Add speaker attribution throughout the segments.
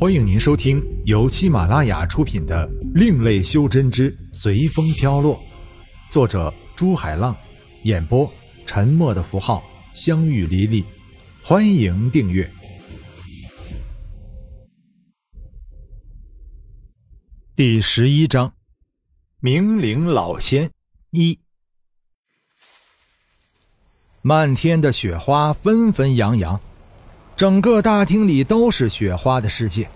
Speaker 1: 欢迎您收听由喜马拉雅出品的《另类修真之随风飘落》，作者朱海浪，演播沉默的符号、相遇离离。欢迎订阅。第十一章：明灵老仙一。漫天的雪花纷纷扬扬。整个大厅里都是雪花的世界，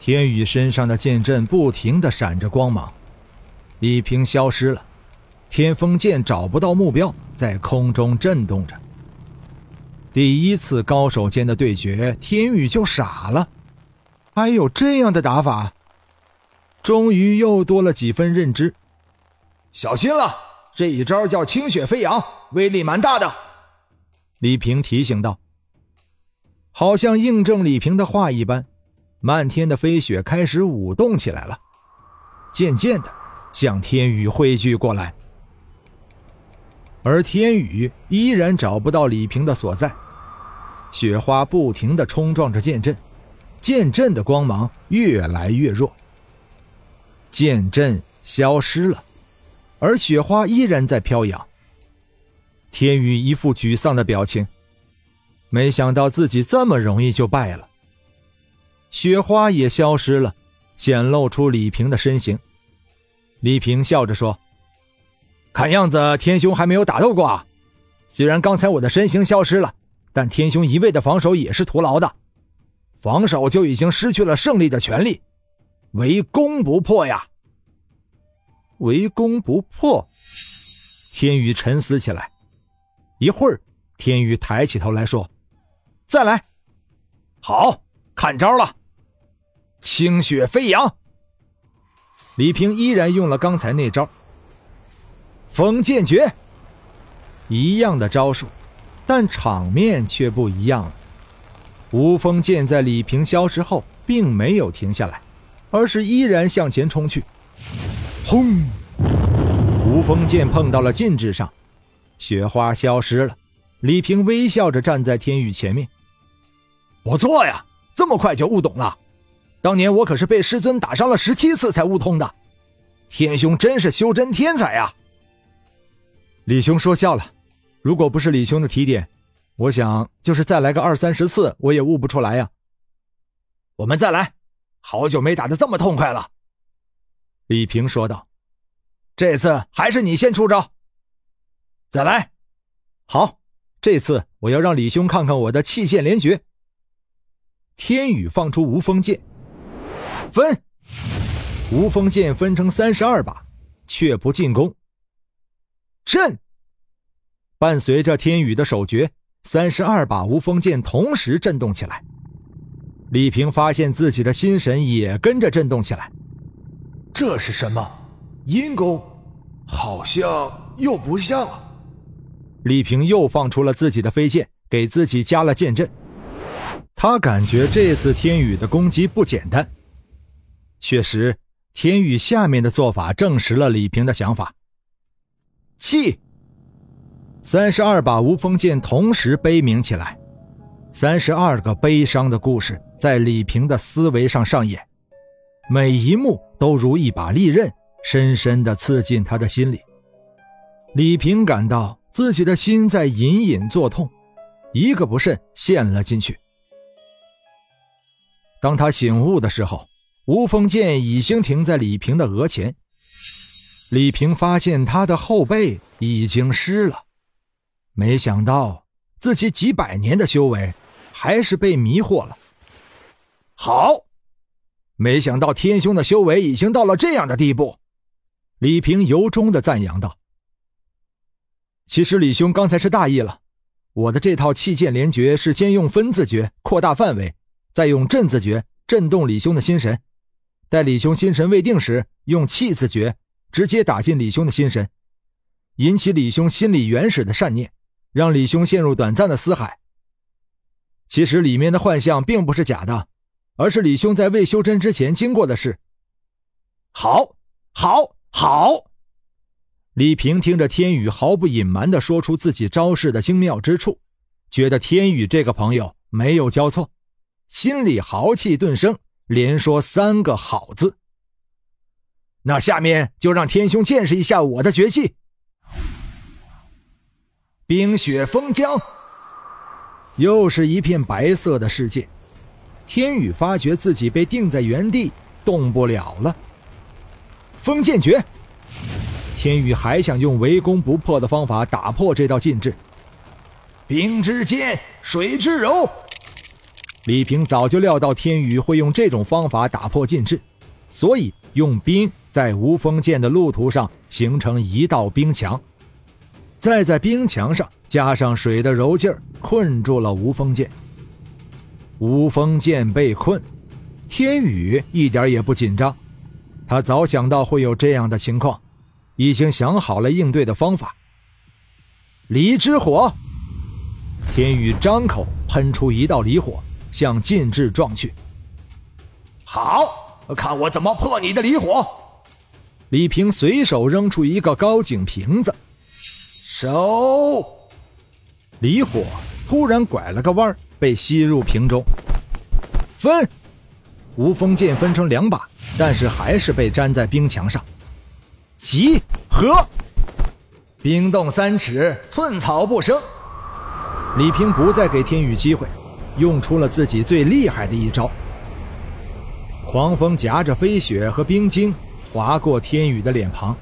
Speaker 1: 天宇身上的剑阵不停的闪着光芒，李平消失了，天风剑找不到目标，在空中震动着。第一次高手间的对决，天宇就傻了，还有这样的打法，终于又多了几分认知。
Speaker 2: 小心了，这一招叫清雪飞扬，威力蛮大的。
Speaker 1: 李平提醒道。好像印证李平的话一般，漫天的飞雪开始舞动起来了，渐渐的向天宇汇聚过来。而天宇依然找不到李平的所在，雪花不停的冲撞着剑阵，剑阵的光芒越来越弱，剑阵消失了，而雪花依然在飘扬。天宇一副沮丧的表情。没想到自己这么容易就败了。雪花也消失了，显露出李平的身形。李平笑着说：“看样子天兄还没有打斗过啊！虽然刚才我的身形消失了，但天兄一味的防守也是徒劳的，防守就已经失去了胜利的权利，围攻不破呀！围攻不破。”天宇沉思起来，一会儿，天宇抬起头来说。再来，
Speaker 2: 好看招了！清雪飞扬。
Speaker 1: 李平依然用了刚才那招，风剑诀，一样的招数，但场面却不一样了。无风剑在李平消失后，并没有停下来，而是依然向前冲去。轰！无风剑碰到了禁制上，雪花消失了。李平微笑着站在天宇前面。
Speaker 2: 不错呀，这么快就悟懂了。当年我可是被师尊打伤了十七次才悟通的，天兄真是修真天才呀！
Speaker 1: 李兄说笑了，如果不是李兄的提点，我想就是再来个二三十次，我也悟不出来呀。
Speaker 2: 我们再来，好久没打的这么痛快了。
Speaker 1: 李平说道：“
Speaker 2: 这次还是你先出招。”再来，
Speaker 1: 好，这次我要让李兄看看我的气剑连诀。天宇放出无锋剑，分无锋剑分成三十二把，却不进攻。震，伴随着天宇的手诀，三十二把无锋剑同时震动起来。李平发现自己的心神也跟着震动起来。
Speaker 2: 这是什么？阴功？好像又不像啊。
Speaker 1: 李平又放出了自己的飞剑，给自己加了剑阵。他感觉这次天宇的攻击不简单。确实，天宇下面的做法证实了李平的想法。气，三十二把无锋剑同时悲鸣起来，三十二个悲伤的故事在李平的思维上上演，每一幕都如一把利刃，深深的刺进他的心里。李平感到自己的心在隐隐作痛，一个不慎陷了进去。当他醒悟的时候，无风剑已经停在李平的额前。李平发现他的后背已经湿了，没想到自己几百年的修为还是被迷惑了。
Speaker 2: 好，没想到天兄的修为已经到了这样的地步。
Speaker 1: 李平由衷的赞扬道：“其实李兄刚才是大意了，我的这套气剑连诀是先用分字诀扩大范围。”再用震字诀震动李兄的心神，待李兄心神未定时，用气字诀直接打进李兄的心神，引起李兄心里原始的善念，让李兄陷入短暂的思海。其实里面的幻象并不是假的，而是李兄在未修真之前经过的事。
Speaker 2: 好，好，好！
Speaker 1: 李平听着天宇毫不隐瞒的说出自己招式的精妙之处，觉得天宇这个朋友没有交错。心里豪气顿生，连说三个好字。那下面就让天兄见识一下我的绝技。冰雪封疆，又是一片白色的世界。天宇发觉自己被定在原地，动不了了。封剑诀，天宇还想用围攻不破的方法打破这道禁制。冰之剑，水之柔。李平早就料到天宇会用这种方法打破禁制，所以用冰在无锋剑的路途上形成一道冰墙，再在冰墙上加上水的柔劲儿，困住了无锋剑。无锋剑被困，天宇一点也不紧张，他早想到会有这样的情况，已经想好了应对的方法。离之火，天宇张口喷出一道离火，向禁制撞去。好，看我怎么破你的离火！李平随手扔出一个高井瓶子，收。离火突然拐了个弯儿。被吸入瓶中，分，无锋剑分成两把，但是还是被粘在冰墙上。集合，冰冻三尺，寸草不生。李平不再给天宇机会，用出了自己最厉害的一招。狂风夹着飞雪和冰晶划过天宇的脸庞，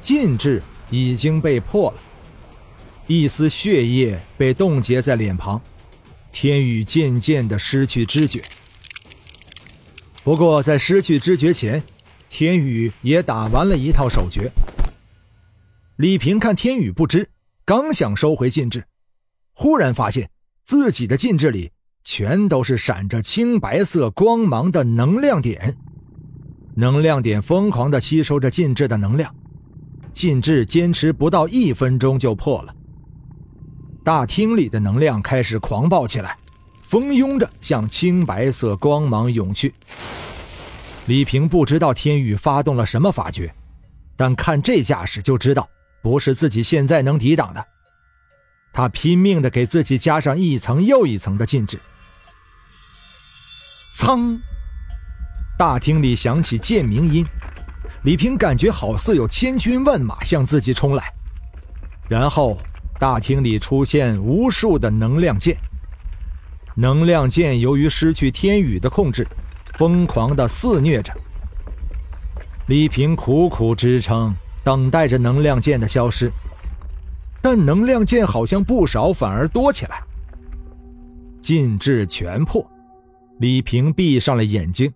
Speaker 1: 禁制已经被破了，一丝血液被冻结在脸庞。天宇渐渐的失去知觉，不过在失去知觉前，天宇也打完了一套手诀。李平看天宇不知，刚想收回禁制，忽然发现自己的禁制里全都是闪着青白色光芒的能量点，能量点疯狂的吸收着禁制的能量，禁制坚持不到一分钟就破了。大厅里的能量开始狂暴起来，蜂拥着向青白色光芒涌去。李平不知道天宇发动了什么法诀，但看这架势就知道不是自己现在能抵挡的。他拼命的给自己加上一层又一层的禁制。噌！大厅里响起剑鸣音，李平感觉好似有千军万马向自己冲来，然后。大厅里出现无数的能量剑，能量剑由于失去天宇的控制，疯狂的肆虐着。李平苦苦支撑，等待着能量剑的消失，但能量剑好像不少，反而多起来。禁制全破，李平闭上了眼睛。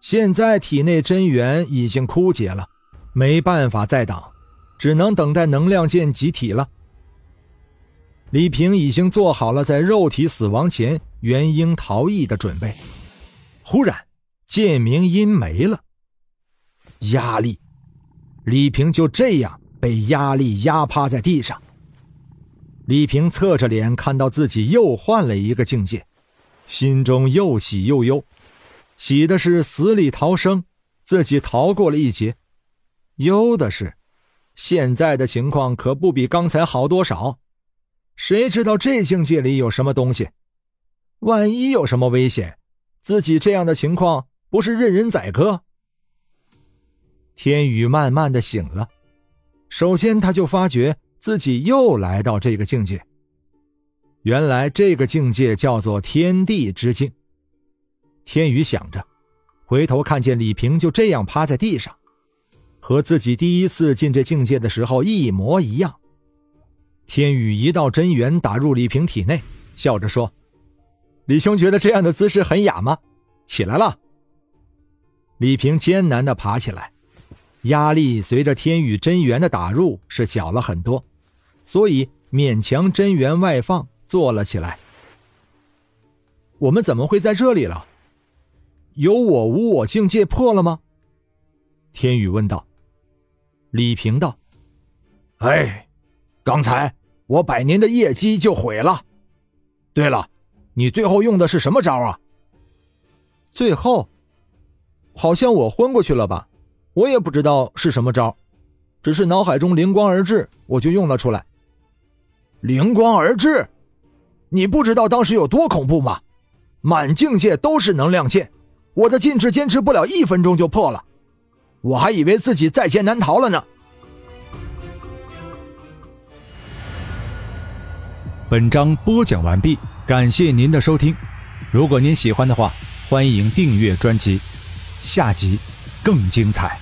Speaker 1: 现在体内真元已经枯竭了，没办法再挡，只能等待能量剑集体了。李平已经做好了在肉体死亡前元婴逃逸的准备。忽然，剑鸣音没了。压力，李平就这样被压力压趴在地上。李平侧着脸看到自己又换了一个境界，心中又喜又忧。喜的是死里逃生，自己逃过了一劫；忧的是，现在的情况可不比刚才好多少。谁知道这境界里有什么东西？万一有什么危险，自己这样的情况不是任人宰割？天宇慢慢的醒了，首先他就发觉自己又来到这个境界。原来这个境界叫做天地之境。天宇想着，回头看见李平就这样趴在地上，和自己第一次进这境界的时候一模一样。天宇一道真元打入李平体内，笑着说：“李兄觉得这样的姿势很雅吗？”起来了。李平艰难的爬起来，压力随着天宇真元的打入是小了很多，所以勉强真元外放坐了起来。我们怎么会在这里了？有我无我境界破了吗？天宇问道。李平道：“哎。”刚才我百年的业绩就毁了。对了，你最后用的是什么招啊？最后，好像我昏过去了吧？我也不知道是什么招，只是脑海中灵光而至，我就用了出来。灵光而至，你不知道当时有多恐怖吗？满境界都是能量剑，我的禁制坚持不了一分钟就破了，我还以为自己在劫难逃了呢。
Speaker 3: 本章播讲完毕，感谢您的收听。如果您喜欢的话，欢迎订阅专辑，下集更精彩。